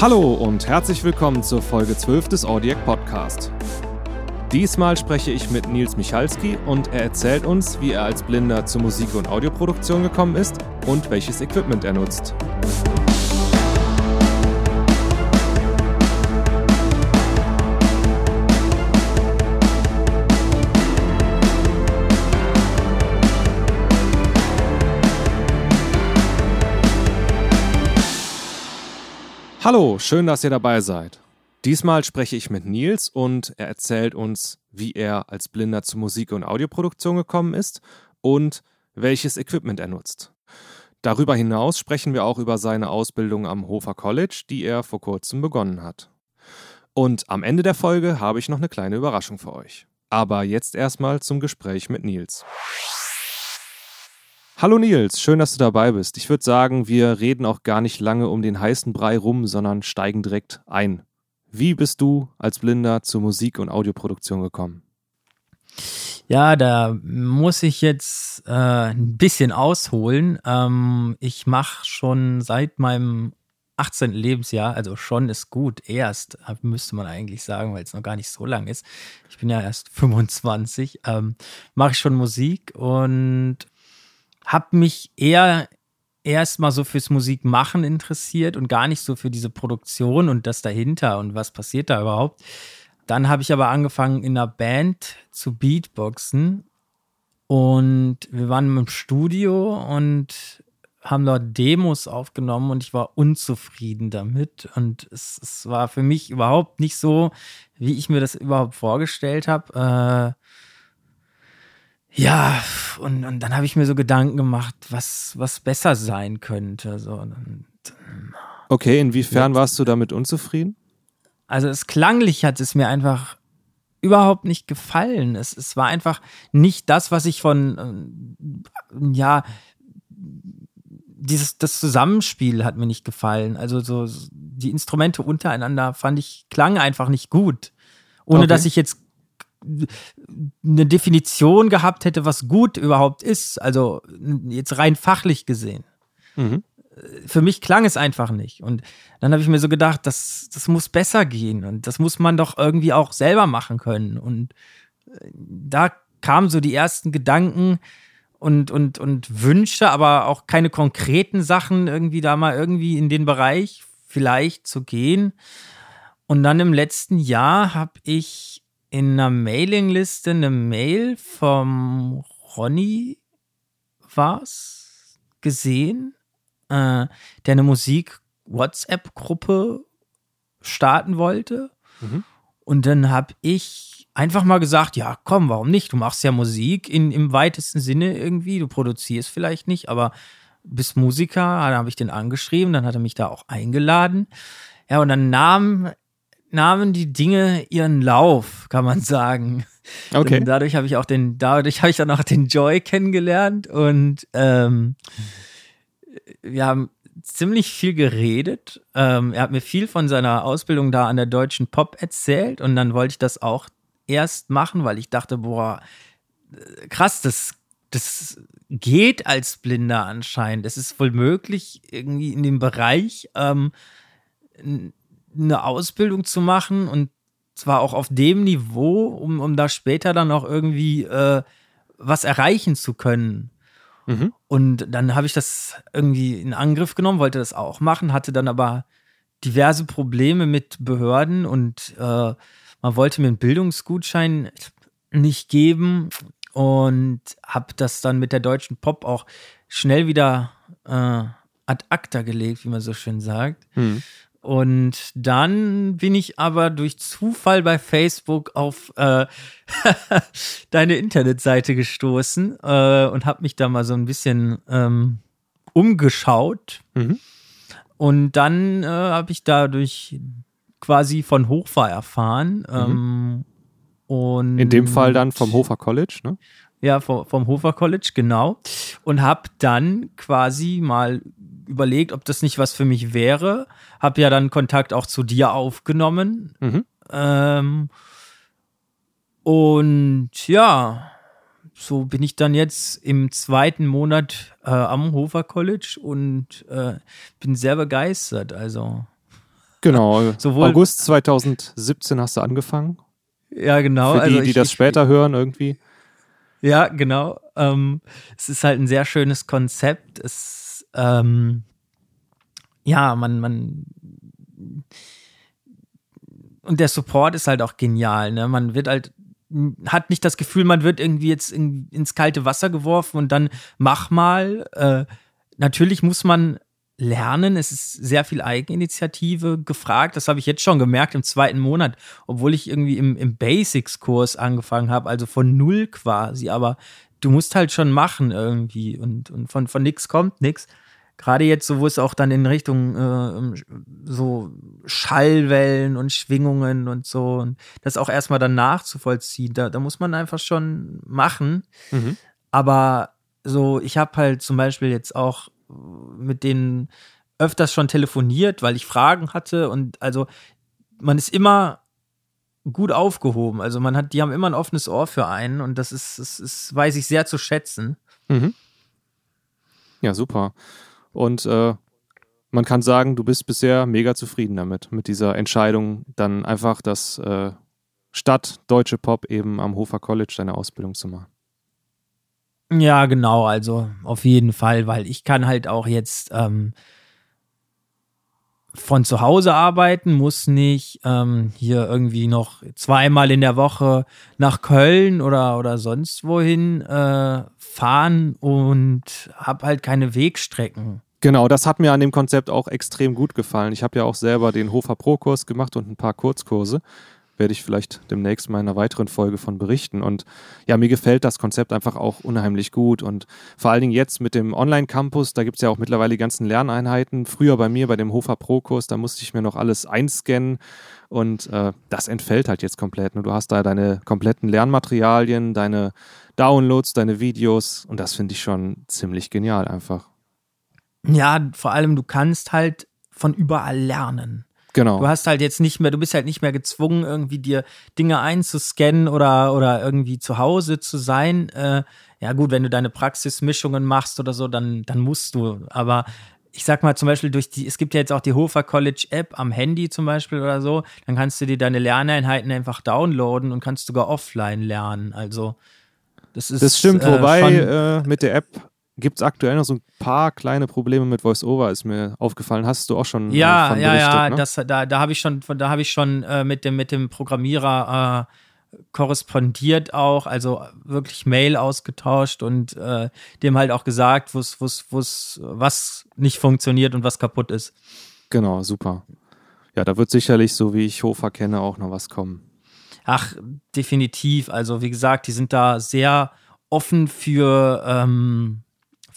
Hallo und herzlich willkommen zur Folge 12 des Audiac Podcast. Diesmal spreche ich mit Nils Michalski und er erzählt uns, wie er als Blinder zur Musik- und Audioproduktion gekommen ist und welches Equipment er nutzt. Hallo, schön, dass ihr dabei seid. Diesmal spreche ich mit Nils und er erzählt uns, wie er als Blinder zur Musik- und Audioproduktion gekommen ist und welches Equipment er nutzt. Darüber hinaus sprechen wir auch über seine Ausbildung am Hofer College, die er vor kurzem begonnen hat. Und am Ende der Folge habe ich noch eine kleine Überraschung für euch. Aber jetzt erstmal zum Gespräch mit Nils. Hallo Nils, schön, dass du dabei bist. Ich würde sagen, wir reden auch gar nicht lange um den heißen Brei rum, sondern steigen direkt ein. Wie bist du als Blinder zur Musik- und Audioproduktion gekommen? Ja, da muss ich jetzt äh, ein bisschen ausholen. Ähm, ich mache schon seit meinem 18. Lebensjahr, also schon ist gut, erst, müsste man eigentlich sagen, weil es noch gar nicht so lang ist. Ich bin ja erst 25, ähm, mache ich schon Musik und habe mich eher erstmal so fürs Musikmachen interessiert und gar nicht so für diese Produktion und das dahinter und was passiert da überhaupt. Dann habe ich aber angefangen in einer Band zu Beatboxen und wir waren im Studio und haben dort Demos aufgenommen und ich war unzufrieden damit und es, es war für mich überhaupt nicht so, wie ich mir das überhaupt vorgestellt habe. Äh, ja, und, und dann habe ich mir so Gedanken gemacht, was, was besser sein könnte. So. Und, okay, inwiefern warst du damit unzufrieden? Also es klanglich hat es mir einfach überhaupt nicht gefallen. Es, es war einfach nicht das, was ich von, äh, ja, dieses, das Zusammenspiel hat mir nicht gefallen. Also so die Instrumente untereinander fand ich, klang einfach nicht gut. Ohne okay. dass ich jetzt eine Definition gehabt hätte, was gut überhaupt ist, also jetzt rein fachlich gesehen. Mhm. Für mich klang es einfach nicht. Und dann habe ich mir so gedacht, das, das muss besser gehen und das muss man doch irgendwie auch selber machen können. Und äh, da kamen so die ersten Gedanken und, und, und Wünsche, aber auch keine konkreten Sachen, irgendwie da mal irgendwie in den Bereich vielleicht zu gehen. Und dann im letzten Jahr habe ich in einer Mailingliste eine Mail vom Ronny war's gesehen, äh, der eine Musik-WhatsApp-Gruppe starten wollte. Mhm. Und dann habe ich einfach mal gesagt, ja, komm, warum nicht? Du machst ja Musik in, im weitesten Sinne irgendwie. Du produzierst vielleicht nicht, aber bist Musiker. Dann habe ich den angeschrieben, dann hat er mich da auch eingeladen. Ja, und dann nahm nahmen die Dinge ihren Lauf, kann man sagen. Okay. Und dadurch habe ich auch den, dadurch habe ich dann auch den Joy kennengelernt und ähm, wir haben ziemlich viel geredet. Ähm, er hat mir viel von seiner Ausbildung da an der Deutschen Pop erzählt und dann wollte ich das auch erst machen, weil ich dachte, boah, krass, das, das geht als Blinder anscheinend. Es ist wohl möglich, irgendwie in dem Bereich ähm, eine Ausbildung zu machen und zwar auch auf dem Niveau, um, um da später dann auch irgendwie äh, was erreichen zu können. Mhm. Und dann habe ich das irgendwie in Angriff genommen, wollte das auch machen, hatte dann aber diverse Probleme mit Behörden und äh, man wollte mir einen Bildungsgutschein nicht geben und habe das dann mit der deutschen Pop auch schnell wieder äh, ad acta gelegt, wie man so schön sagt. Mhm. Und dann bin ich aber durch Zufall bei Facebook auf äh, deine Internetseite gestoßen äh, und habe mich da mal so ein bisschen ähm, umgeschaut. Mhm. Und dann äh, habe ich dadurch quasi von Hofer erfahren. Mhm. Ähm, und In dem Fall dann vom Hofer College, ne? Ja, vom, vom Hofer College, genau. Und habe dann quasi mal überlegt, ob das nicht was für mich wäre. Hab ja dann Kontakt auch zu dir aufgenommen. Mhm. Ähm, und ja, so bin ich dann jetzt im zweiten Monat äh, am Hofer College und äh, bin sehr begeistert. Also. Genau. Sowohl August 2017 hast du angefangen. Ja, genau. Für die, also ich, die das später ich, hören irgendwie. Ja, genau. Ähm, es ist halt ein sehr schönes Konzept. Es, ähm, ja, man, man, und der Support ist halt auch genial. Ne? Man wird halt hat nicht das Gefühl, man wird irgendwie jetzt in, ins kalte Wasser geworfen und dann mach mal. Äh, natürlich muss man lernen. Es ist sehr viel Eigeninitiative gefragt. Das habe ich jetzt schon gemerkt im zweiten Monat, obwohl ich irgendwie im, im Basics-Kurs angefangen habe, also von null quasi. Aber du musst halt schon machen irgendwie und, und von, von nichts kommt nichts. Gerade jetzt, so wo es auch dann in Richtung äh, so Schallwellen und Schwingungen und so und das auch erstmal dann nachzuvollziehen, da, da muss man einfach schon machen. Mhm. Aber so, ich habe halt zum Beispiel jetzt auch mit denen öfters schon telefoniert, weil ich Fragen hatte und also man ist immer gut aufgehoben. Also man hat, die haben immer ein offenes Ohr für einen und das ist, das ist weiß ich sehr zu schätzen. Mhm. Ja, super. Und äh, man kann sagen, du bist bisher mega zufrieden damit, mit dieser Entscheidung, dann einfach das äh, statt Deutsche Pop eben am Hofer College deine Ausbildung zu machen. Ja, genau, also auf jeden Fall, weil ich kann halt auch jetzt ähm, von zu Hause arbeiten, muss nicht ähm, hier irgendwie noch zweimal in der Woche nach Köln oder, oder sonst wohin äh, fahren und habe halt keine Wegstrecken. Genau, das hat mir an dem Konzept auch extrem gut gefallen. Ich habe ja auch selber den Hofer Pro-Kurs gemacht und ein paar Kurzkurse werde ich vielleicht demnächst mal in einer weiteren Folge von berichten. Und ja, mir gefällt das Konzept einfach auch unheimlich gut. Und vor allen Dingen jetzt mit dem Online-Campus, da gibt es ja auch mittlerweile die ganzen Lerneinheiten. Früher bei mir, bei dem Hofer Pro-Kurs, da musste ich mir noch alles einscannen. Und äh, das entfällt halt jetzt komplett. Und du hast da deine kompletten Lernmaterialien, deine Downloads, deine Videos. Und das finde ich schon ziemlich genial einfach. Ja, vor allem, du kannst halt von überall lernen. Genau. Du hast halt jetzt nicht mehr, du bist halt nicht mehr gezwungen, irgendwie dir Dinge einzuscannen oder, oder irgendwie zu Hause zu sein. Äh, ja, gut, wenn du deine Praxismischungen machst oder so, dann, dann musst du. Aber ich sag mal zum Beispiel durch die, es gibt ja jetzt auch die Hofer College App am Handy zum Beispiel oder so, dann kannst du dir deine Lerneinheiten einfach downloaden und kannst sogar offline lernen. Also das ist. Das stimmt, äh, wobei äh, mit der App gibt es aktuell noch so ein paar kleine Probleme mit VoiceOver, ist mir aufgefallen. Hast du auch schon ja, äh, ja, ja, ne? das, da, da habe ich schon, da habe ich schon äh, mit dem mit dem Programmierer äh, korrespondiert auch, also wirklich Mail ausgetauscht und äh, dem halt auch gesagt, wo's, wo's, wo's, was nicht funktioniert und was kaputt ist. Genau, super. Ja, da wird sicherlich, so wie ich Hofer kenne, auch noch was kommen. Ach, definitiv. Also wie gesagt, die sind da sehr offen für ähm,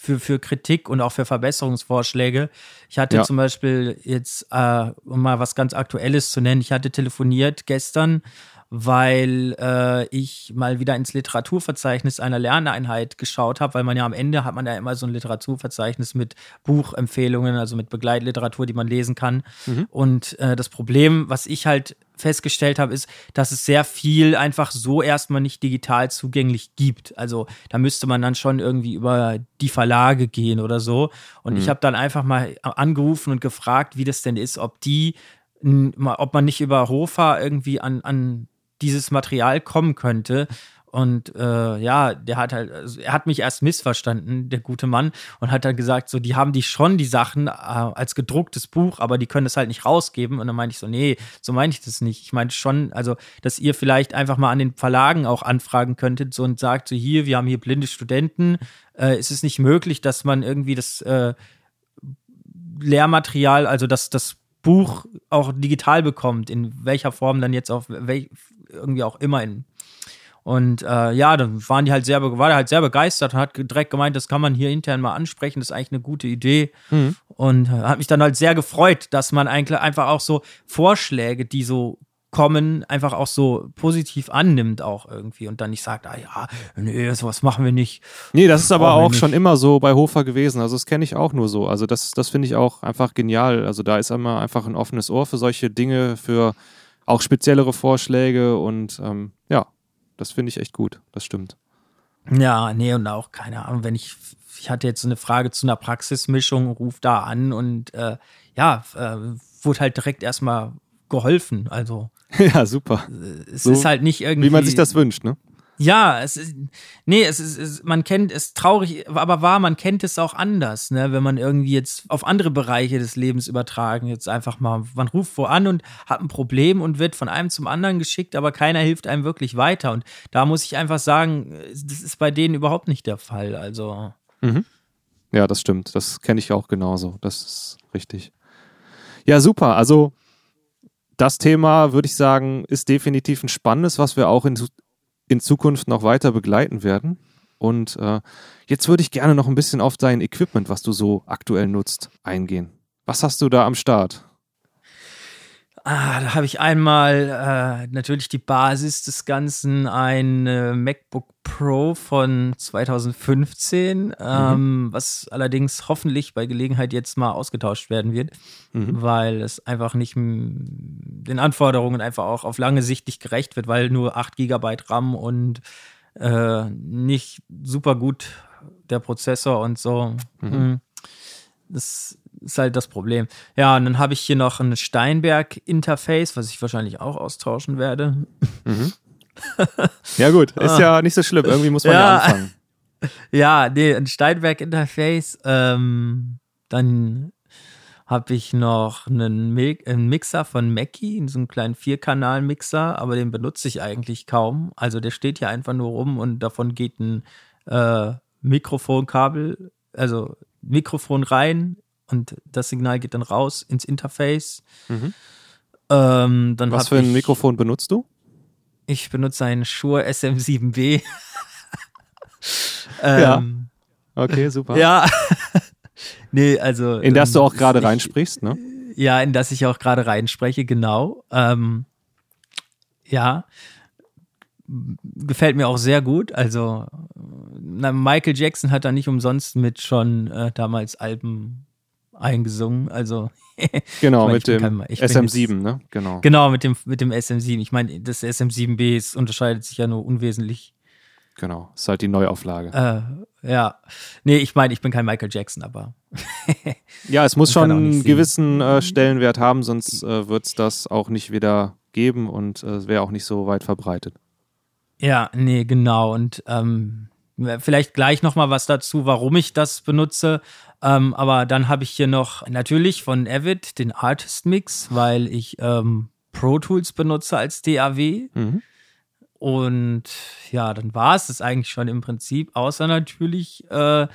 für, für Kritik und auch für Verbesserungsvorschläge. Ich hatte ja. zum Beispiel jetzt, äh, um mal was ganz Aktuelles zu nennen, ich hatte telefoniert gestern weil äh, ich mal wieder ins Literaturverzeichnis einer Lerneinheit geschaut habe, weil man ja am Ende hat man ja immer so ein Literaturverzeichnis mit Buchempfehlungen, also mit Begleitliteratur, die man lesen kann. Mhm. Und äh, das Problem, was ich halt festgestellt habe, ist, dass es sehr viel einfach so erstmal nicht digital zugänglich gibt. Also da müsste man dann schon irgendwie über die Verlage gehen oder so. Und mhm. ich habe dann einfach mal angerufen und gefragt, wie das denn ist, ob die ob man nicht über Hofer irgendwie an, an dieses Material kommen könnte. Und äh, ja, der hat halt, also er hat mich erst missverstanden, der gute Mann, und hat dann gesagt, so, die haben die schon die Sachen äh, als gedrucktes Buch, aber die können das halt nicht rausgeben. Und dann meinte ich so, nee, so meine ich das nicht. Ich meine schon, also, dass ihr vielleicht einfach mal an den Verlagen auch anfragen könntet so, und sagt, so hier, wir haben hier blinde Studenten, äh, ist es nicht möglich, dass man irgendwie das äh, Lehrmaterial, also das, das Buch auch digital bekommt, in welcher Form dann jetzt auf welch, irgendwie auch immer in. Und äh, ja, dann waren die halt sehr, war der halt sehr begeistert und hat direkt gemeint, das kann man hier intern mal ansprechen, das ist eigentlich eine gute Idee. Mhm. Und äh, hat mich dann halt sehr gefreut, dass man eigentlich einfach auch so Vorschläge, die so kommen, einfach auch so positiv annimmt auch irgendwie und dann nicht sagt, ah ja, nee, sowas machen wir nicht. Nee, das ist aber auch schon immer so bei Hofer gewesen. Also das kenne ich auch nur so. Also das, das finde ich auch einfach genial. Also da ist immer einfach ein offenes Ohr für solche Dinge, für auch speziellere Vorschläge und ähm, ja, das finde ich echt gut, das stimmt. Ja, nee, und auch, keine Ahnung, wenn ich, ich hatte jetzt so eine Frage zu einer Praxismischung, ruf da an und äh, ja, äh, wurde halt direkt erstmal geholfen. Also. Ja, super. Es so, ist halt nicht irgendwie. Wie man sich das wünscht, ne? Ja, es ist, nee, es ist, es, man kennt es traurig, aber wahr, man kennt es auch anders, ne, wenn man irgendwie jetzt auf andere Bereiche des Lebens übertragen, jetzt einfach mal, man ruft wo an und hat ein Problem und wird von einem zum anderen geschickt, aber keiner hilft einem wirklich weiter. Und da muss ich einfach sagen, das ist bei denen überhaupt nicht der Fall. Also. Mhm. Ja, das stimmt. Das kenne ich auch genauso. Das ist richtig. Ja, super. Also, das Thema, würde ich sagen, ist definitiv ein spannendes, was wir auch in, in Zukunft noch weiter begleiten werden. Und äh, jetzt würde ich gerne noch ein bisschen auf dein Equipment, was du so aktuell nutzt, eingehen. Was hast du da am Start? Ah, da habe ich einmal äh, natürlich die Basis des Ganzen, ein äh, MacBook Pro von 2015, mhm. ähm, was allerdings hoffentlich bei Gelegenheit jetzt mal ausgetauscht werden wird, mhm. weil es einfach nicht den Anforderungen einfach auch auf lange Sicht nicht gerecht wird, weil nur 8 GB RAM und äh, nicht super gut der Prozessor und so. Mhm. Hm. Das ist halt das Problem. Ja, und dann habe ich hier noch ein Steinberg-Interface, was ich wahrscheinlich auch austauschen werde. Mhm. Ja, gut, ist ja nicht so schlimm. Irgendwie muss man ja, ja anfangen. Ja, nee, ein Steinberg-Interface. Ähm, dann habe ich noch einen, einen, Mixer von Mackie, so einen kleinen Vierkanal-Mixer, aber den benutze ich eigentlich kaum. Also der steht hier einfach nur rum und davon geht ein äh, Mikrofonkabel, also Mikrofon rein, und das Signal geht dann raus ins Interface. Mhm. Ähm, Was für ein ich, Mikrofon benutzt du? Ich benutze einen Shure SM7B. ähm, ja. Okay, super. Ja. nee, also. In das du ähm, auch gerade reinsprichst, ne? Ja, in das ich auch gerade reinspreche, genau. Ähm, ja. Gefällt mir auch sehr gut. Also, Michael Jackson hat da nicht umsonst mit schon äh, damals Alben eingesungen. Also genau meine, mit dem kein, SM7, ne? Genau. Genau mit dem mit dem SM7. Ich meine, das SM7B unterscheidet sich ja nur unwesentlich. Genau, ist halt die Neuauflage. Äh, ja, nee, ich meine, ich bin kein Michael Jackson, aber ja, es muss schon einen gewissen äh, Stellenwert haben, sonst äh, wird es das auch nicht wieder geben und es äh, wäre auch nicht so weit verbreitet. Ja, nee, genau. Und ähm, vielleicht gleich noch mal was dazu, warum ich das benutze. Ähm, aber dann habe ich hier noch natürlich von Avid den Artist Mix, weil ich ähm, Pro Tools benutze als DAW. Mhm. Und ja, dann war es das eigentlich schon im Prinzip, außer natürlich äh,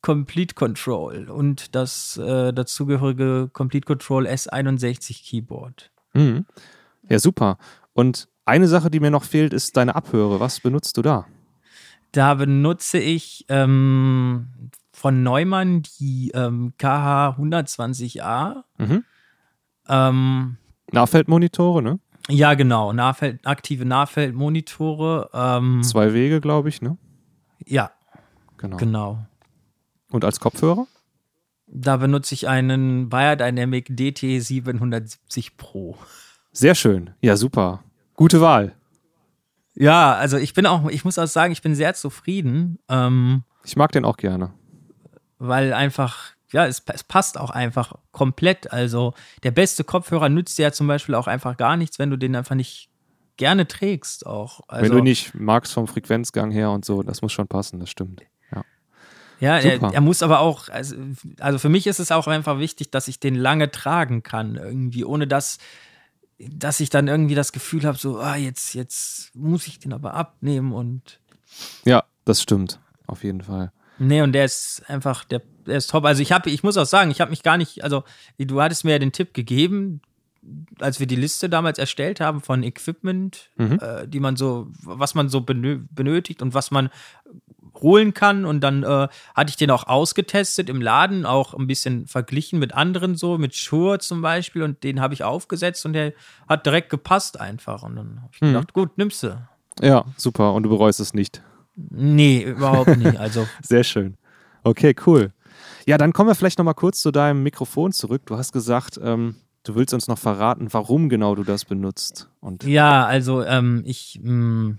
Complete Control und das äh, dazugehörige Complete Control S61 Keyboard. Mhm. Ja, super. Und eine Sache, die mir noch fehlt, ist deine Abhöre. Was benutzt du da? Da benutze ich ähm, von Neumann die ähm, KH 120A. Mhm. Ähm, Nahfeldmonitore, ne? Ja, genau. Nahfeld, aktive Nahfeldmonitore. Ähm, Zwei Wege, glaube ich, ne? Ja. Genau. genau. Und als Kopfhörer? Da benutze ich einen Biodynamic DT 770 Pro. Sehr schön. Ja, super. Gute Wahl. Ja, also ich bin auch, ich muss auch sagen, ich bin sehr zufrieden. Ähm, ich mag den auch gerne weil einfach, ja, es, es, passt auch einfach komplett. Also der beste Kopfhörer nützt dir ja zum Beispiel auch einfach gar nichts, wenn du den einfach nicht gerne trägst auch. Also, wenn du nicht magst vom Frequenzgang her und so, das muss schon passen, das stimmt. Ja, ja er, er, muss aber auch, also, also für mich ist es auch einfach wichtig, dass ich den lange tragen kann, irgendwie, ohne dass dass ich dann irgendwie das Gefühl habe, so, ah, jetzt, jetzt muss ich den aber abnehmen und. Ja, das stimmt, auf jeden Fall. Nee, und der ist einfach, der, der ist top. Also ich habe, ich muss auch sagen, ich habe mich gar nicht, also du hattest mir ja den Tipp gegeben, als wir die Liste damals erstellt haben von Equipment, mhm. äh, die man so, was man so benötigt und was man holen kann. Und dann äh, hatte ich den auch ausgetestet im Laden, auch ein bisschen verglichen mit anderen so, mit Shure zum Beispiel. Und den habe ich aufgesetzt und der hat direkt gepasst einfach. Und dann habe ich mhm. gedacht, gut, nimmst du. Ja, super. Und du bereust es nicht. Nee, überhaupt nicht. Also. Sehr schön. Okay, cool. Ja, dann kommen wir vielleicht nochmal kurz zu deinem Mikrofon zurück. Du hast gesagt, ähm, du willst uns noch verraten, warum genau du das benutzt. Und ja, also ähm, ich mh, mm,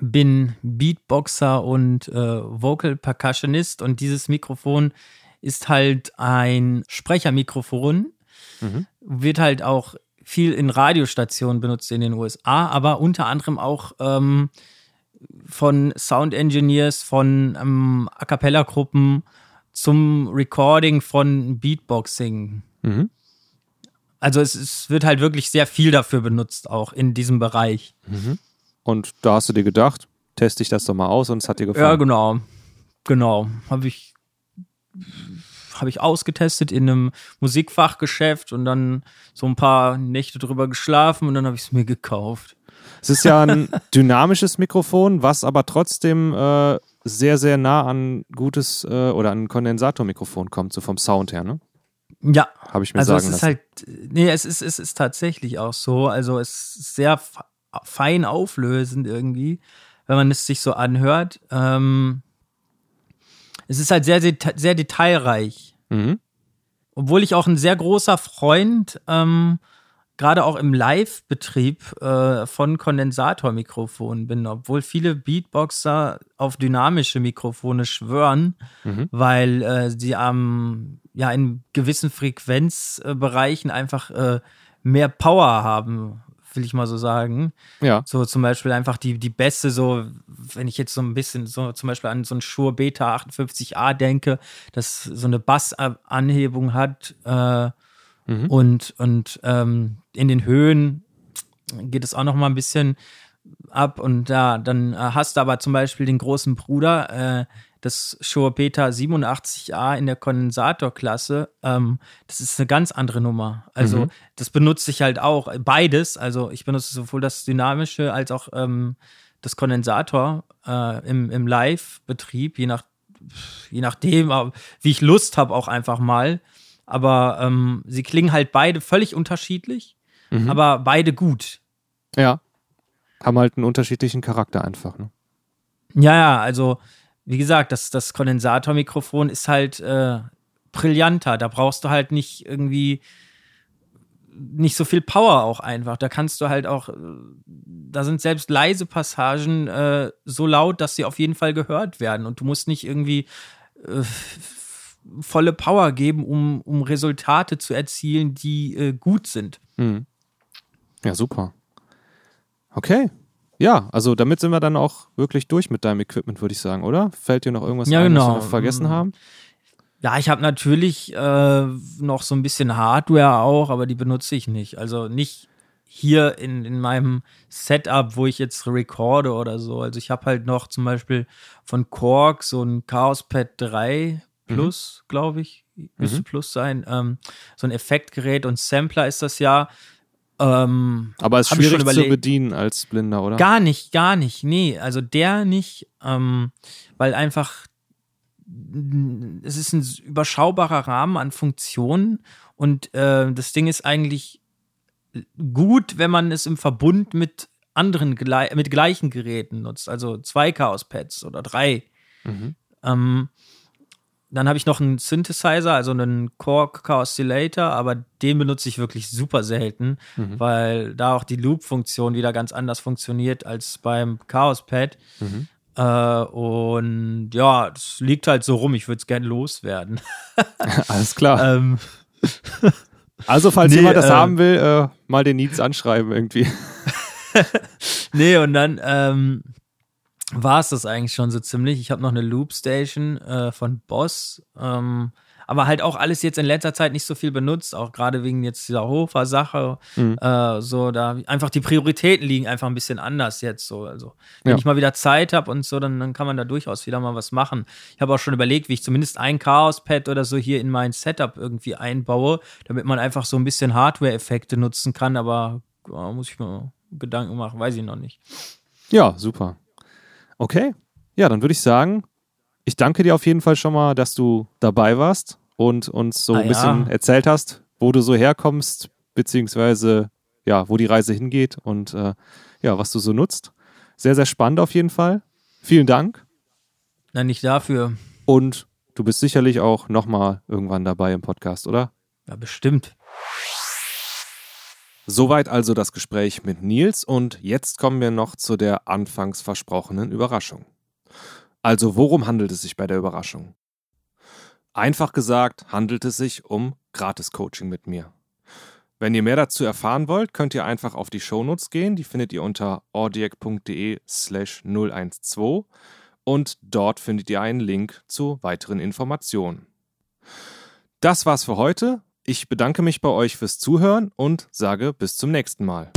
bin Beatboxer und äh, Vocal Percussionist und dieses Mikrofon ist halt ein Sprechermikrofon. Mhm. wird halt auch viel in Radiostationen benutzt in den USA, aber unter anderem auch ähm, von Sound Engineers, von ähm, A Cappella-Gruppen zum Recording von Beatboxing. Mhm. Also es, es, wird halt wirklich sehr viel dafür benutzt, auch in diesem Bereich. Mhm. Und da hast du dir gedacht, teste ich das doch mal aus und es hat dir gefallen. Ja, genau. Genau. Habe ich, hab ich ausgetestet in einem Musikfachgeschäft und dann so ein paar Nächte drüber geschlafen und dann habe ich es mir gekauft. Es ist ja ein dynamisches Mikrofon, was aber trotzdem äh, sehr, sehr nah an gutes äh, oder an Kondensatormikrofon kommt, so vom Sound her, ne? Ja. Habe ich mir also sagen es ist lassen. halt, nee, es ist, es ist tatsächlich auch so. Also es ist sehr fein auflösend irgendwie, wenn man es sich so anhört. Ähm, es ist halt sehr, sehr, sehr detailreich. Mhm. Obwohl ich auch ein sehr großer Freund, ähm, gerade auch im Live-Betrieb äh, von Kondensatormikrofonen bin, obwohl viele Beatboxer auf dynamische Mikrofone schwören, mhm. weil äh, sie am ja in gewissen Frequenzbereichen einfach äh, mehr Power haben, will ich mal so sagen. Ja. So zum Beispiel einfach die, die Bässe, so, wenn ich jetzt so ein bisschen so zum Beispiel an so ein Shure Beta 58a denke, das so eine Bassanhebung hat äh, mhm. und, und ähm, in den Höhen geht es auch noch mal ein bisschen ab und da dann äh, hast du aber zum Beispiel den großen Bruder, äh, das Shure Beta 87a in der Kondensatorklasse, ähm, das ist eine ganz andere Nummer. Also mhm. das benutze ich halt auch, beides. Also ich benutze sowohl das Dynamische als auch ähm, das Kondensator äh, im, im Live-Betrieb, je, nach, je nachdem, wie ich Lust habe auch einfach mal. Aber ähm, sie klingen halt beide völlig unterschiedlich, mhm. aber beide gut. Ja. Haben halt einen unterschiedlichen Charakter einfach. Ne? Ja, ja, also wie gesagt, das, das Kondensatormikrofon ist halt äh, brillanter. Da brauchst du halt nicht irgendwie nicht so viel Power auch einfach. Da kannst du halt auch, äh, da sind selbst leise Passagen äh, so laut, dass sie auf jeden Fall gehört werden. Und du musst nicht irgendwie äh, volle Power geben, um, um Resultate zu erzielen, die äh, gut sind. Mhm. Ja, super. Okay. Ja, also damit sind wir dann auch wirklich durch mit deinem Equipment, würde ich sagen, oder? Fällt dir noch irgendwas ja, ein, genau. was wir noch vergessen haben? Ja, ich habe natürlich äh, noch so ein bisschen Hardware auch, aber die benutze ich nicht. Also nicht hier in, in meinem Setup, wo ich jetzt recorde oder so. Also ich habe halt noch zum Beispiel von Korg so ein Chaos Pad 3 Plus, mhm. glaube ich, müsste mhm. Plus sein. Ähm, so ein Effektgerät und Sampler ist das ja. Ähm, Aber es ist schwierig zu bedienen als Blinder, oder? Gar nicht, gar nicht. Nee, also der nicht, ähm, weil einfach es ist ein überschaubarer Rahmen an Funktionen und äh, das Ding ist eigentlich gut, wenn man es im Verbund mit anderen, mit gleichen Geräten nutzt, also zwei Chaos-Pads oder drei. Mhm. Ähm, dann habe ich noch einen Synthesizer, also einen Korg Oscillator, aber den benutze ich wirklich super selten, mhm. weil da auch die Loop-Funktion wieder ganz anders funktioniert als beim Chaos Pad. Mhm. Äh, und ja, das liegt halt so rum, ich würde es gerne loswerden. Alles klar. ähm, also, falls nee, jemand das äh, haben will, äh, mal den Needs anschreiben irgendwie. nee, und dann ähm, war es das eigentlich schon so ziemlich. Ich habe noch eine Loopstation äh, von Boss, ähm, aber halt auch alles jetzt in letzter Zeit nicht so viel benutzt, auch gerade wegen jetzt dieser Hofer-Sache. Mhm. Äh, so, da einfach die Prioritäten liegen einfach ein bisschen anders jetzt so. Also, wenn ja. ich mal wieder Zeit habe und so, dann, dann kann man da durchaus wieder mal was machen. Ich habe auch schon überlegt, wie ich zumindest ein Chaos-Pad oder so hier in mein Setup irgendwie einbaue, damit man einfach so ein bisschen Hardware-Effekte nutzen kann, aber oh, muss ich mir Gedanken machen, weiß ich noch nicht. Ja, super. Okay. Ja, dann würde ich sagen, ich danke dir auf jeden Fall schon mal, dass du dabei warst und uns so ah, ein bisschen ja. erzählt hast, wo du so herkommst, beziehungsweise ja, wo die Reise hingeht und äh, ja, was du so nutzt. Sehr, sehr spannend auf jeden Fall. Vielen Dank. Nein, nicht dafür. Und du bist sicherlich auch nochmal irgendwann dabei im Podcast, oder? Ja, bestimmt. Soweit also das Gespräch mit Nils und jetzt kommen wir noch zu der anfangs versprochenen Überraschung. Also worum handelt es sich bei der Überraschung? Einfach gesagt handelt es sich um Gratis-Coaching mit mir. Wenn ihr mehr dazu erfahren wollt, könnt ihr einfach auf die Shownotes gehen, die findet ihr unter audiac.de slash 012 und dort findet ihr einen Link zu weiteren Informationen. Das war's für heute. Ich bedanke mich bei euch fürs Zuhören und sage bis zum nächsten Mal.